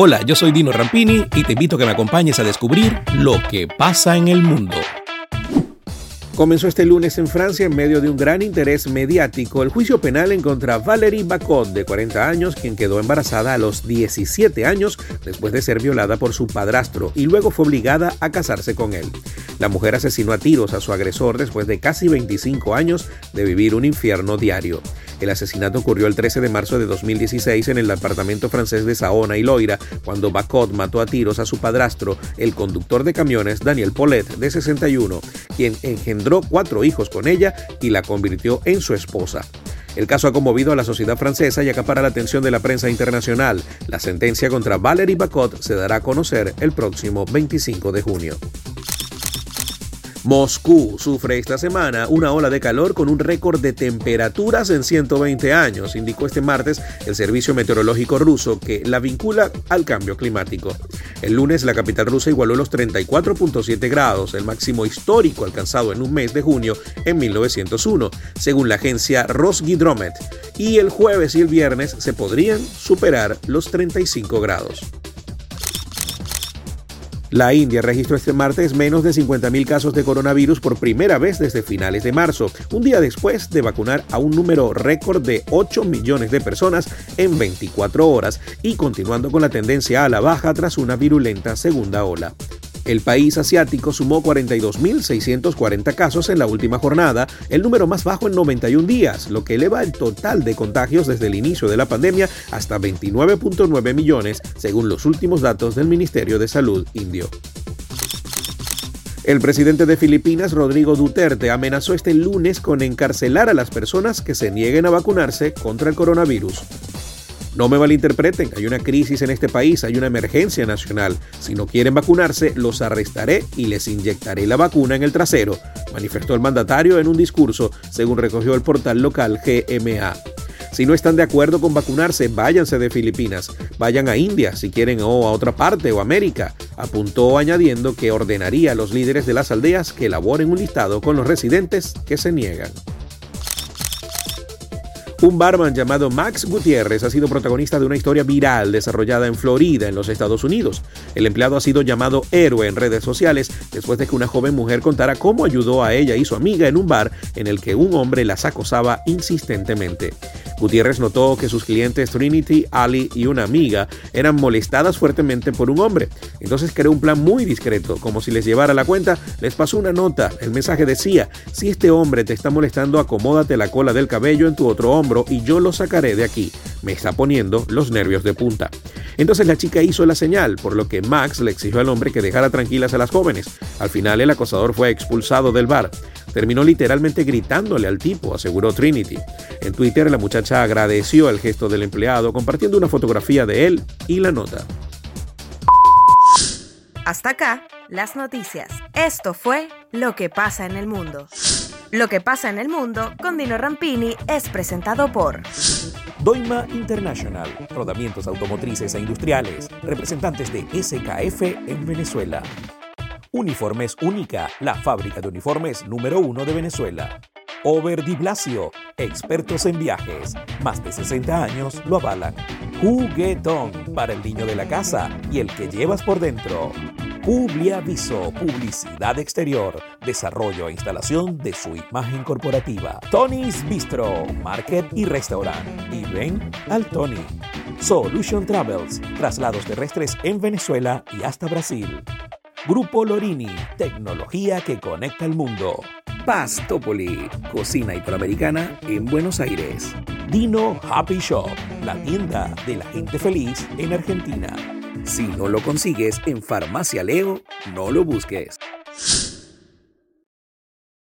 Hola, yo soy Dino Rampini y te invito a que me acompañes a descubrir lo que pasa en el mundo. Comenzó este lunes en Francia en medio de un gran interés mediático el juicio penal en contra Valérie Bacot, de 40 años, quien quedó embarazada a los 17 años después de ser violada por su padrastro y luego fue obligada a casarse con él. La mujer asesinó a tiros a su agresor después de casi 25 años de vivir un infierno diario. El asesinato ocurrió el 13 de marzo de 2016 en el apartamento francés de Saona y Loira, cuando Bacot mató a tiros a su padrastro, el conductor de camiones Daniel Polet, de 61, quien engendró cuatro hijos con ella y la convirtió en su esposa. El caso ha conmovido a la sociedad francesa y acapara la atención de la prensa internacional. La sentencia contra Valérie Bacot se dará a conocer el próximo 25 de junio. Moscú sufre esta semana una ola de calor con un récord de temperaturas en 120 años, indicó este martes el Servicio Meteorológico ruso que la vincula al cambio climático. El lunes la capital rusa igualó los 34.7 grados, el máximo histórico alcanzado en un mes de junio en 1901, según la agencia Rosgidromet, y el jueves y el viernes se podrían superar los 35 grados. La India registró este martes menos de 50.000 casos de coronavirus por primera vez desde finales de marzo, un día después de vacunar a un número récord de 8 millones de personas en 24 horas y continuando con la tendencia a la baja tras una virulenta segunda ola. El país asiático sumó 42.640 casos en la última jornada, el número más bajo en 91 días, lo que eleva el total de contagios desde el inicio de la pandemia hasta 29.9 millones, según los últimos datos del Ministerio de Salud indio. El presidente de Filipinas, Rodrigo Duterte, amenazó este lunes con encarcelar a las personas que se nieguen a vacunarse contra el coronavirus. No me malinterpreten, hay una crisis en este país, hay una emergencia nacional. Si no quieren vacunarse, los arrestaré y les inyectaré la vacuna en el trasero, manifestó el mandatario en un discurso, según recogió el portal local GMA. Si no están de acuerdo con vacunarse, váyanse de Filipinas, vayan a India si quieren o a otra parte o América, apuntó añadiendo que ordenaría a los líderes de las aldeas que elaboren un listado con los residentes que se niegan. Un barman llamado Max Gutiérrez ha sido protagonista de una historia viral desarrollada en Florida, en los Estados Unidos. El empleado ha sido llamado héroe en redes sociales después de que una joven mujer contara cómo ayudó a ella y su amiga en un bar en el que un hombre las acosaba insistentemente. Gutiérrez notó que sus clientes Trinity, Ali y una amiga eran molestadas fuertemente por un hombre. Entonces creó un plan muy discreto, como si les llevara la cuenta, les pasó una nota. El mensaje decía, si este hombre te está molestando, acomódate la cola del cabello en tu otro hombro y yo lo sacaré de aquí. Me está poniendo los nervios de punta. Entonces la chica hizo la señal, por lo que Max le exigió al hombre que dejara tranquilas a las jóvenes. Al final el acosador fue expulsado del bar. Terminó literalmente gritándole al tipo, aseguró Trinity. En Twitter la muchacha agradeció el gesto del empleado compartiendo una fotografía de él y la nota. Hasta acá, las noticias. Esto fue Lo que pasa en el mundo. Lo que pasa en el mundo con Dino Rampini es presentado por Doima International, rodamientos automotrices e industriales, representantes de SKF en Venezuela. Uniformes Única, la fábrica de uniformes número uno de Venezuela. Over Di Blasio, expertos en viajes, más de 60 años lo avalan. Juguetón, para el niño de la casa y el que llevas por dentro. Publiaviso, publicidad exterior, desarrollo e instalación de su imagen corporativa. Tony's Bistro, Market y Restaurant. Y ven al Tony. Solution Travels, traslados terrestres en Venezuela y hasta Brasil. Grupo Lorini, tecnología que conecta el mundo. Pastopoli, cocina italoamericana en Buenos Aires. Dino Happy Shop, la tienda de la gente feliz en Argentina. Si no lo consigues en Farmacia Leo, no lo busques.